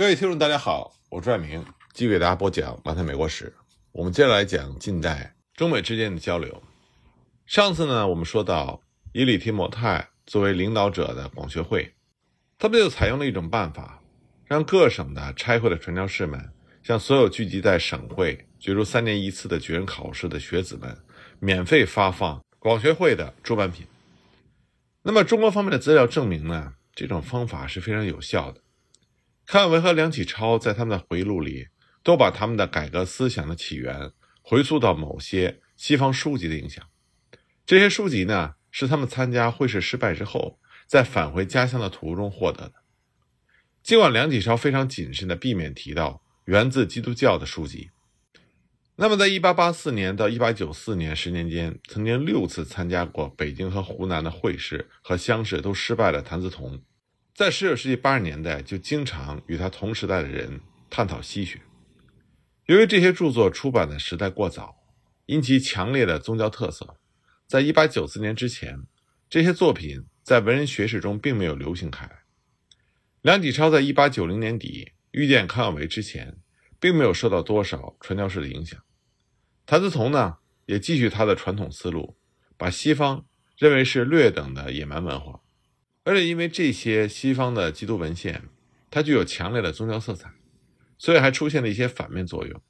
各位听众，大家好，我是爱明，继续给大家播讲《马太美国史》。我们接着来讲近代中美之间的交流。上次呢，我们说到以李提摩太作为领导者的广学会，他们就采用了一种办法，让各省的差会的传教士们向所有聚集在省会角逐三年一次的举人考试的学子们，免费发放广学会的出版品。那么，中国方面的资料证明呢，这种方法是非常有效的。康有为和梁启超在他们的回忆录里，都把他们的改革思想的起源回溯到某些西方书籍的影响。这些书籍呢，是他们参加会试失败之后，在返回家乡的途中获得的。尽管梁启超非常谨慎地避免提到源自基督教的书籍，那么在1884年到1894年十年间，曾经六次参加过北京和湖南的会试和乡试都失败的谭嗣同。在十九世纪八十年代，就经常与他同时代的人探讨西学。由于这些著作出版的时代过早，因其强烈的宗教特色，在一八九四年之前，这些作品在文人学士中并没有流行开来。梁启超在一八九零年底遇见康有为之前，并没有受到多少传教士的影响。谭嗣同呢，也继续他的传统思路，把西方认为是劣等的野蛮文化。而且因为这些西方的基督文献，它具有强烈的宗教色彩，所以还出现了一些反面作用，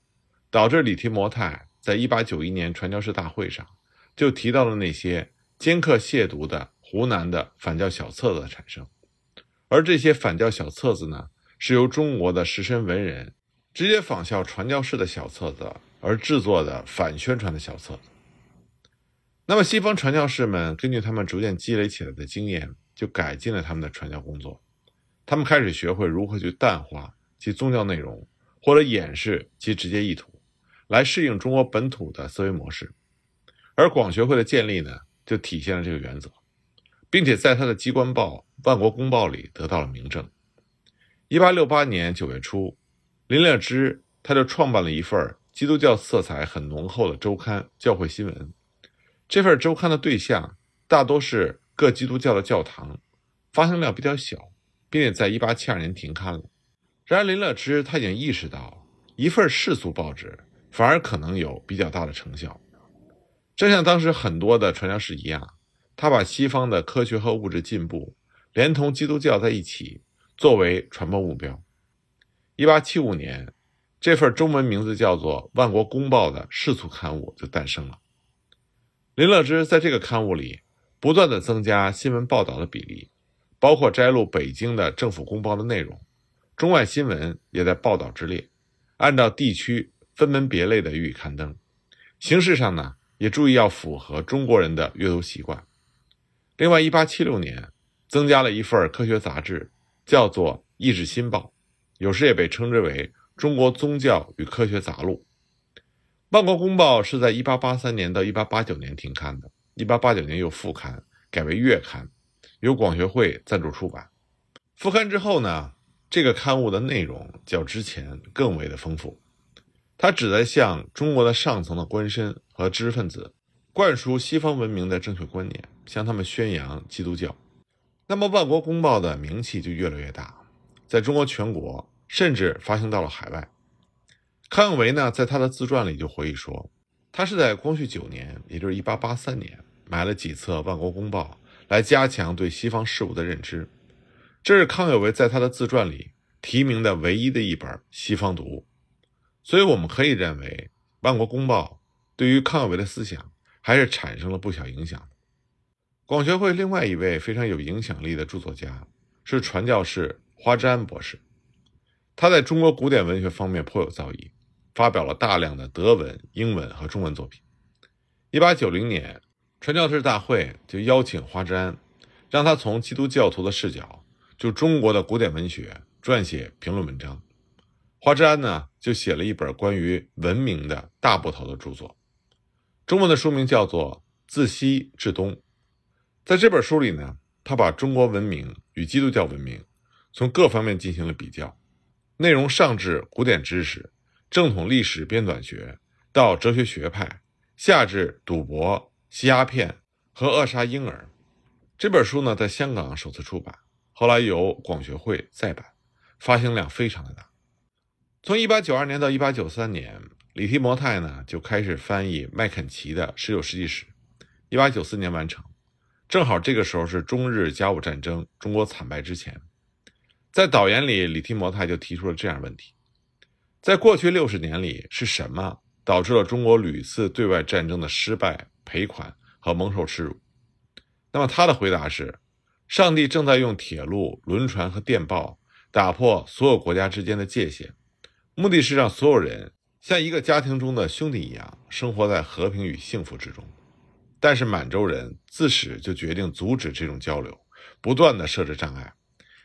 导致李提摩太在1891年传教士大会上就提到了那些尖刻亵渎的湖南的反教小册子的产生。而这些反教小册子呢，是由中国的士绅文人直接仿效传教士的小册子而制作的反宣传的小册子。那么西方传教士们根据他们逐渐积累起来的经验。就改进了他们的传教工作，他们开始学会如何去淡化其宗教内容，或者掩饰其直接意图，来适应中国本土的思维模式。而广学会的建立呢，就体现了这个原则，并且在他的机关报《万国公报》里得到了明证。一八六八年九月初，林乐知他就创办了一份基督教色彩很浓厚的周刊《教会新闻》。这份周刊的对象大多是。各基督教的教堂发行量比较小，并且在1872年停刊了。然而林乐知他已经意识到，一份世俗报纸反而可能有比较大的成效。正像当时很多的传教士一样，他把西方的科学和物质进步连同基督教在一起作为传播目标。1875年，这份中文名字叫做《万国公报》的世俗刊物就诞生了。林乐知在这个刊物里。不断的增加新闻报道的比例，包括摘录北京的政府公报的内容，中外新闻也在报道之列，按照地区分门别类的予以刊登。形式上呢，也注意要符合中国人的阅读习惯。另外，一八七六年增加了一份科学杂志，叫做《意志新报》，有时也被称之为《中国宗教与科学杂录》。万国公报是在一八八三年到一八八九年停刊的。一八八九年又复刊，改为月刊，由广学会赞助出版。复刊之后呢，这个刊物的内容较之前更为的丰富。它旨在向中国的上层的官绅和知识分子灌输西方文明的正确观念，向他们宣扬基督教。那么，《万国公报》的名气就越来越大，在中国全国，甚至发行到了海外。康有为呢，在他的自传里就回忆说，他是在光绪九年，也就是一八八三年。买了几册《万国公报》，来加强对西方事物的认知。这是康有为在他的自传里提名的唯一的一本西方读物。所以，我们可以认为，《万国公报》对于康有为的思想还是产生了不小影响。广学会另外一位非常有影响力的著作家是传教士花之安博士，他在中国古典文学方面颇有造诣，发表了大量的德文、英文和中文作品。一八九零年。传教士大会就邀请花之安，让他从基督教徒的视角，就中国的古典文学撰写评论文章。花之安呢，就写了一本关于文明的大部头的著作，中文的书名叫做《自西至东》。在这本书里呢，他把中国文明与基督教文明从各方面进行了比较，内容上至古典知识、正统历史编纂学，到哲学学派，下至赌博。吸鸦片和扼杀婴儿，这本书呢在香港首次出版，后来由广学会再版，发行量非常的大。从1892年到1893年，李提摩太呢就开始翻译麦肯齐的《19世纪史》，1894年完成。正好这个时候是中日甲午战争中国惨败之前。在导言里，李提摩太就提出了这样问题：在过去六十年里，是什么导致了中国屡次对外战争的失败、赔款和蒙受耻辱？那么他的回答是：上帝正在用铁路、轮船和电报打破所有国家之间的界限，目的是让所有人像一个家庭中的兄弟一样生活在和平与幸福之中。但是满洲人自始就决定阻止这种交流，不断的设置障碍。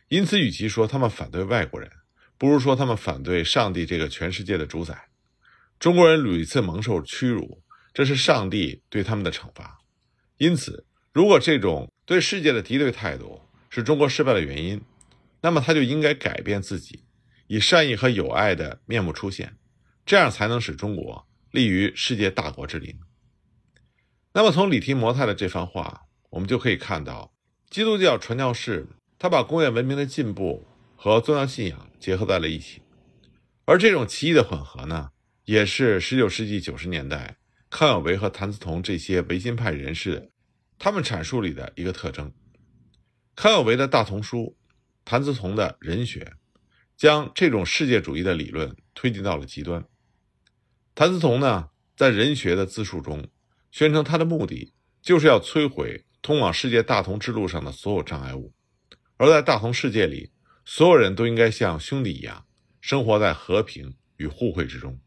因此，与其说他们反对外国人，不如说他们反对上帝这个全世界的主宰。中国人屡次蒙受屈辱，这是上帝对他们的惩罚。因此，如果这种对世界的敌对态度是中国失败的原因，那么他就应该改变自己，以善意和友爱的面目出现，这样才能使中国立于世界大国之林。那么，从李提摩太的这番话，我们就可以看到，基督教传教士。他把工业文明的进步和宗教信仰结合在了一起，而这种奇异的混合呢，也是19世纪90年代康有为和谭嗣同这些维新派人士他们阐述里的一个特征。康有为的大同书，谭嗣同的人学，将这种世界主义的理论推进到了极端。谭嗣同呢，在人学的自述中，宣称他的目的就是要摧毁通往世界大同之路上的所有障碍物。而在大同世界里，所有人都应该像兄弟一样，生活在和平与互惠之中。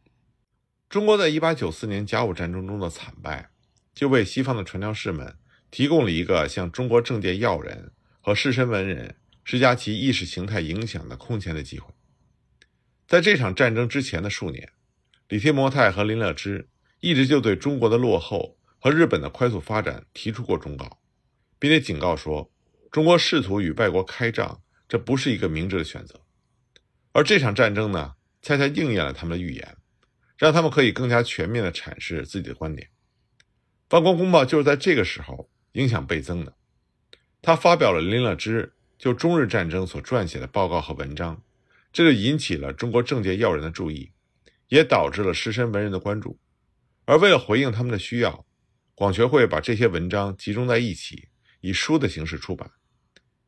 中国在1894年甲午战争中的惨败，就为西方的传教士们提供了一个向中国政界要人和士绅文人施加其意识形态影响的空前的机会。在这场战争之前的数年，李提摩太和林乐知一直就对中国的落后和日本的快速发展提出过忠告，并且警告说。中国试图与外国开仗，这不是一个明智的选择。而这场战争呢，恰恰应验了他们的预言，让他们可以更加全面地阐释自己的观点。《万国公报》就是在这个时候影响倍增的。他发表了林乐之就中日战争所撰写的报告和文章，这就引起了中国政界要人的注意，也导致了士绅文人的关注。而为了回应他们的需要，广学会把这些文章集中在一起，以书的形式出版。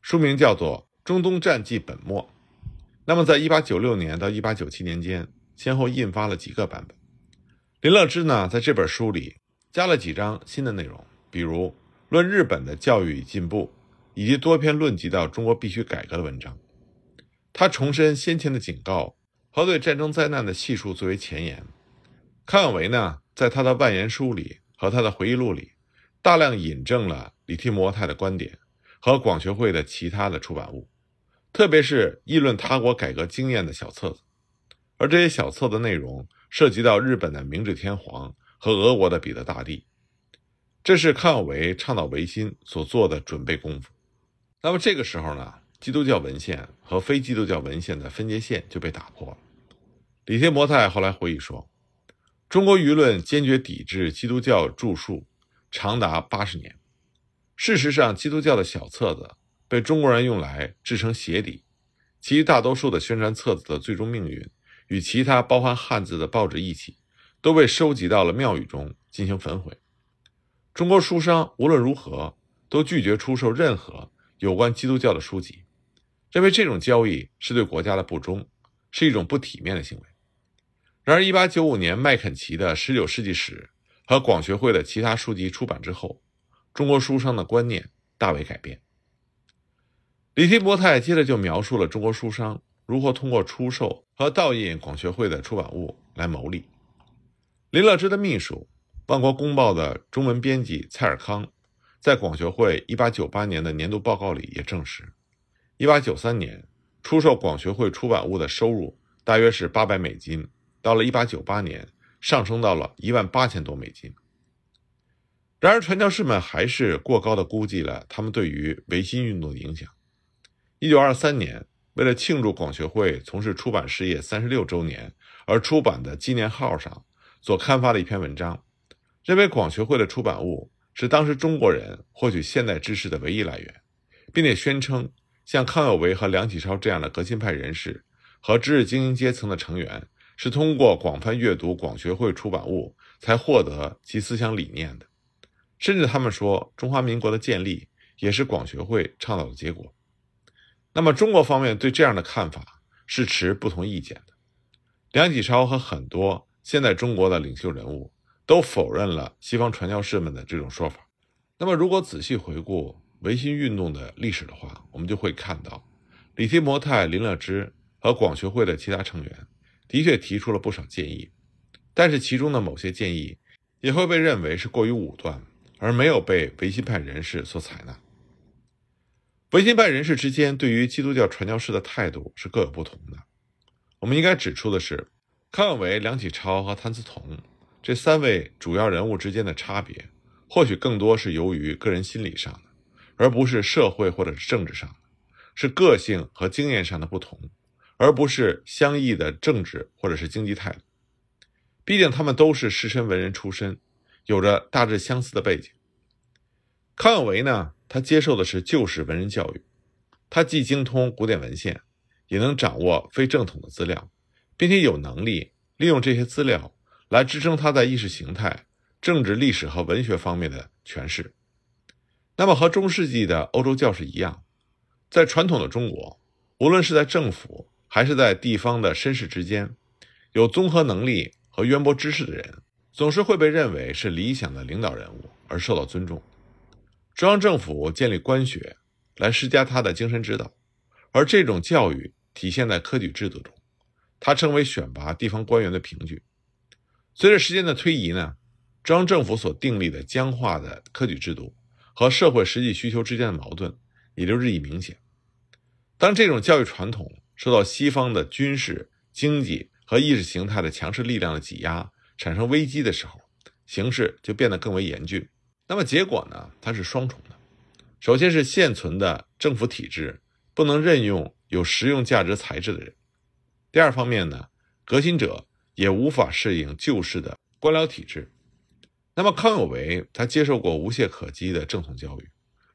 书名叫做《中东战记本末》，那么在1896年到1897年间，先后印发了几个版本。林乐知呢，在这本书里加了几章新的内容，比如论日本的教育与进步，以及多篇论及到中国必须改革的文章。他重申先前的警告和对战争灾难的细数作为前言。康有为呢，在他的万言书里和他的回忆录里，大量引证了李提摩太的观点。和广学会的其他的出版物，特别是议论他国改革经验的小册子，而这些小册的内容涉及到日本的明治天皇和俄国的彼得大帝，这是康有为倡导维新所做的准备功夫。那么这个时候呢，基督教文献和非基督教文献的分界线就被打破了。李天摩太后来回忆说，中国舆论坚决抵制基督教著述，长达八十年。事实上，基督教的小册子被中国人用来制成鞋底，其大多数的宣传册子的最终命运，与其他包含汉字的报纸一起，都被收集到了庙宇中进行焚毁。中国书商无论如何都拒绝出售任何有关基督教的书籍，认为这种交易是对国家的不忠，是一种不体面的行为。然而，1895年麦肯齐的《19世纪史》和广学会的其他书籍出版之后。中国书商的观念大为改变。李提伯泰接着就描述了中国书商如何通过出售和盗印广学会的出版物来牟利。林乐知的秘书、万国公报的中文编辑蔡尔康，在广学会1898年的年度报告里也证实，1893年出售广学会出版物的收入大约是800美金，到了1898年上升到了1万八千多美金。然而，传教士们还是过高的估计了他们对于维新运动的影响。一九二三年，为了庆祝广学会从事出版事业三十六周年而出版的纪念号上所刊发的一篇文章，认为广学会的出版物是当时中国人获取现代知识的唯一来源，并且宣称像康有为和梁启超这样的革新派人士和知识精英阶层的成员是通过广泛阅读广学会出版物才获得其思想理念的，甚至他们说中华民国的建立也是广学会倡导的结果。那么，中国方面对这样的看法是持不同意见的。梁启超和很多现在中国的领袖人物都否认了西方传教士们的这种说法。那么，如果仔细回顾维新运动的历史的话，我们就会看到，李提摩太、林乐知和广学会的其他成员的确提出了不少建议，但是其中的某些建议也会被认为是过于武断，而没有被维新派人士所采纳。维新派人士之间对于基督教传教士的态度是各有不同的。我们应该指出的是，康有为、梁启超和谭嗣同这三位主要人物之间的差别，或许更多是由于个人心理上的，而不是社会或者是政治上的，是个性和经验上的不同，而不是相异的政治或者是经济态度。毕竟他们都是士绅文人出身，有着大致相似的背景。康有为呢？他接受的是旧式文人教育，他既精通古典文献，也能掌握非正统的资料，并且有能力利用这些资料来支撑他在意识形态、政治、历史和文学方面的诠释。那么，和中世纪的欧洲教士一样，在传统的中国，无论是在政府还是在地方的绅士之间，有综合能力和渊博知识的人，总是会被认为是理想的领导人物而受到尊重。中央政府建立官学，来施加他的精神指导，而这种教育体现在科举制度中，它成为选拔地方官员的凭据。随着时间的推移呢，中央政府所订立的僵化的科举制度和社会实际需求之间的矛盾也就日益明显。当这种教育传统受到西方的军事、经济和意识形态的强势力量的挤压，产生危机的时候，形势就变得更为严峻。那么结果呢？它是双重的。首先是现存的政府体制不能任用有实用价值才智的人；第二方面呢，革新者也无法适应旧式的官僚体制。那么康有为他接受过无懈可击的正统教育，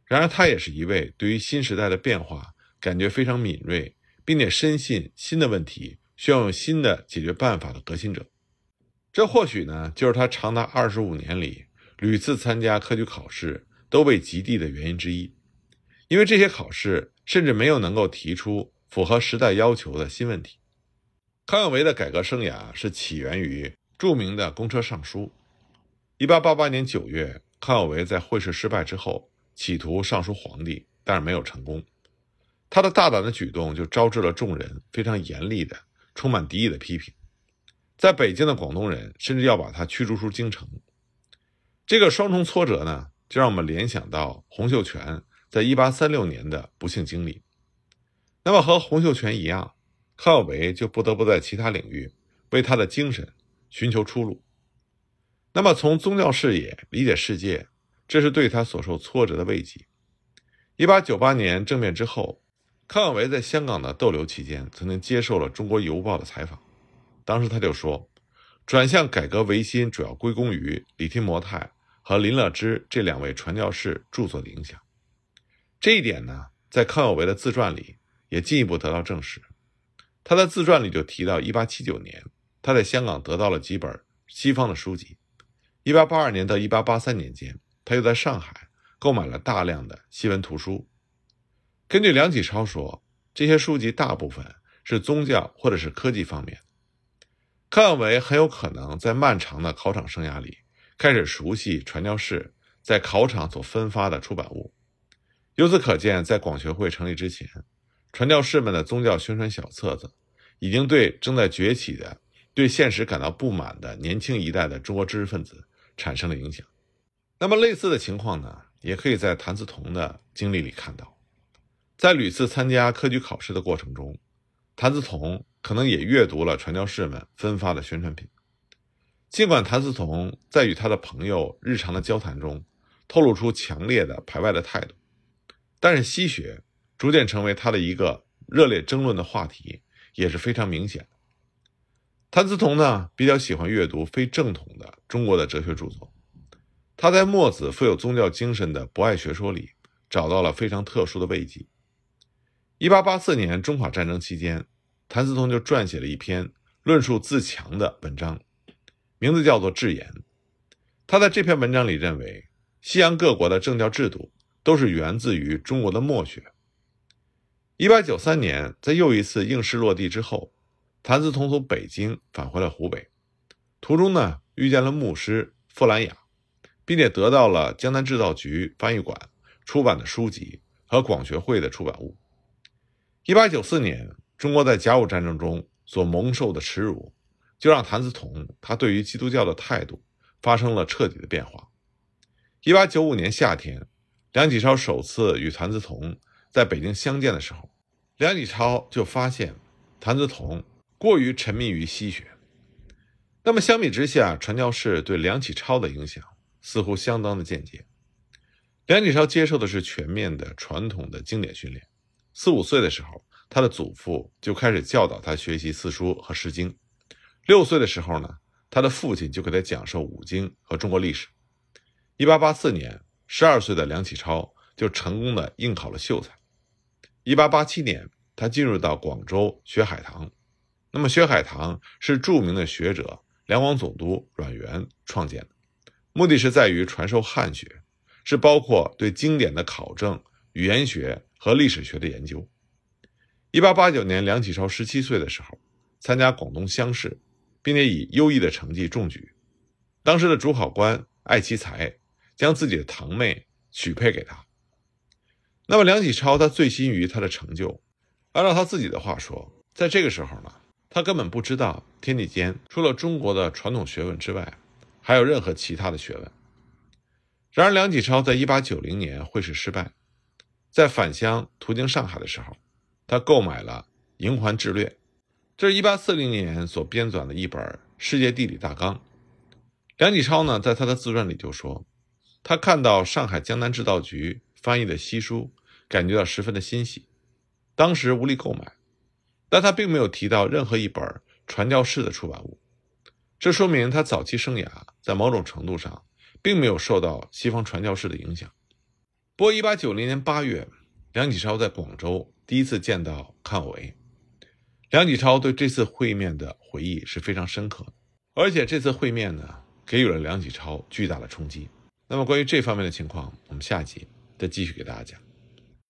然而他也是一位对于新时代的变化感觉非常敏锐，并且深信新的问题需要用新的解决办法的革新者。这或许呢，就是他长达二十五年里。屡次参加科举考试都被极地的原因之一，因为这些考试甚至没有能够提出符合时代要求的新问题。康有为的改革生涯是起源于著名的公车上书。一八八八年九月，康有为在会试失败之后，企图上书皇帝，但是没有成功。他的大胆的举动就招致了众人非常严厉的、充满敌意的批评。在北京的广东人甚至要把他驱逐出京城。这个双重挫折呢，就让我们联想到洪秀全在一八三六年的不幸经历。那么和洪秀全一样，康有为就不得不在其他领域为他的精神寻求出路。那么从宗教视野理解世界，这是对他所受挫折的慰藉。一八九八年政变之后，康有为在香港的逗留期间，曾经接受了《中国邮报》的采访，当时他就说，转向改革维新主要归功于李提摩太。和林乐知这两位传教士著作的影响，这一点呢，在康有为的自传里也进一步得到证实。他的自传里就提到，1879年他在香港得到了几本西方的书籍；1882年到1883年间，他又在上海购买了大量的西文图书。根据梁启超说，这些书籍大部分是宗教或者是科技方面。康有为很有可能在漫长的考场生涯里。开始熟悉传教士在考场所分发的出版物，由此可见，在广学会成立之前，传教士们的宗教宣传小册子已经对正在崛起的、对现实感到不满的年轻一代的中国知识分子产生了影响。那么，类似的情况呢，也可以在谭嗣同的经历里看到。在屡次参加科举考试的过程中，谭嗣同可能也阅读了传教士们分发的宣传品。尽管谭嗣同在与他的朋友日常的交谈中透露出强烈的排外的态度，但是西学逐渐成为他的一个热烈争论的话题，也是非常明显的。谭嗣同呢比较喜欢阅读非正统的中国的哲学著作，他在墨子富有宗教精神的博爱学说里找到了非常特殊的慰藉。一八八四年中法战争期间，谭嗣同就撰写了一篇论述自强的文章，名字叫做《智言》。他在这篇文章里认为，西洋各国的政教制度都是源自于中国的墨学。一八九三年，在又一次应试落地之后，谭嗣同从北京返回了湖北，途中呢遇见了牧师傅兰雅，并且得到了江南制造局翻译馆出版的书籍和广学会的出版物。一八九四年，中国在甲午战争中所蒙受的耻辱，就让谭嗣同他对于基督教的态度。发生了彻底的变化。一八九五年夏天，梁启超首次与谭嗣同在北京相见的时候，梁启超就发现谭嗣同过于沉迷于西学。那么相比之下，传教士对梁启超的影响似乎相当的间接。梁启超接受的是全面的传统的经典训练。四五岁的时候，他的祖父就开始教导他学习四书和诗经。六岁的时候呢？他的父亲就给他讲授五经和中国历史。一八八四年，十二岁的梁启超就成功的应考了秀才。一八八七年，他进入到广州学海棠。那么，学海棠是著名的学者两广总督阮元创建的，目的是在于传授汉学，是包括对经典的考证、语言学和历史学的研究。一八八九年，梁启超十七岁的时候，参加广东乡试。并且以优异的成绩中举，当时的主考官艾奇才将自己的堂妹许配给他。那么梁启超他醉心于他的成就，按照他自己的话说，在这个时候呢，他根本不知道天地间除了中国的传统学问之外，还有任何其他的学问。然而梁启超在1890年会试失败，在返乡途经上海的时候，他购买了《瀛环志略》。这是一八四零年所编纂的一本《世界地理大纲》。梁启超呢，在他的自传里就说，他看到上海江南制造局翻译的西书，感觉到十分的欣喜。当时无力购买，但他并没有提到任何一本传教士的出版物。这说明他早期生涯在某种程度上并没有受到西方传教士的影响。不过，一八九零年八月，梁启超在广州第一次见到康有为。梁启超对这次会面的回忆是非常深刻的，而且这次会面呢，给予了梁启超巨大的冲击。那么关于这方面的情况，我们下集再继续给大家讲。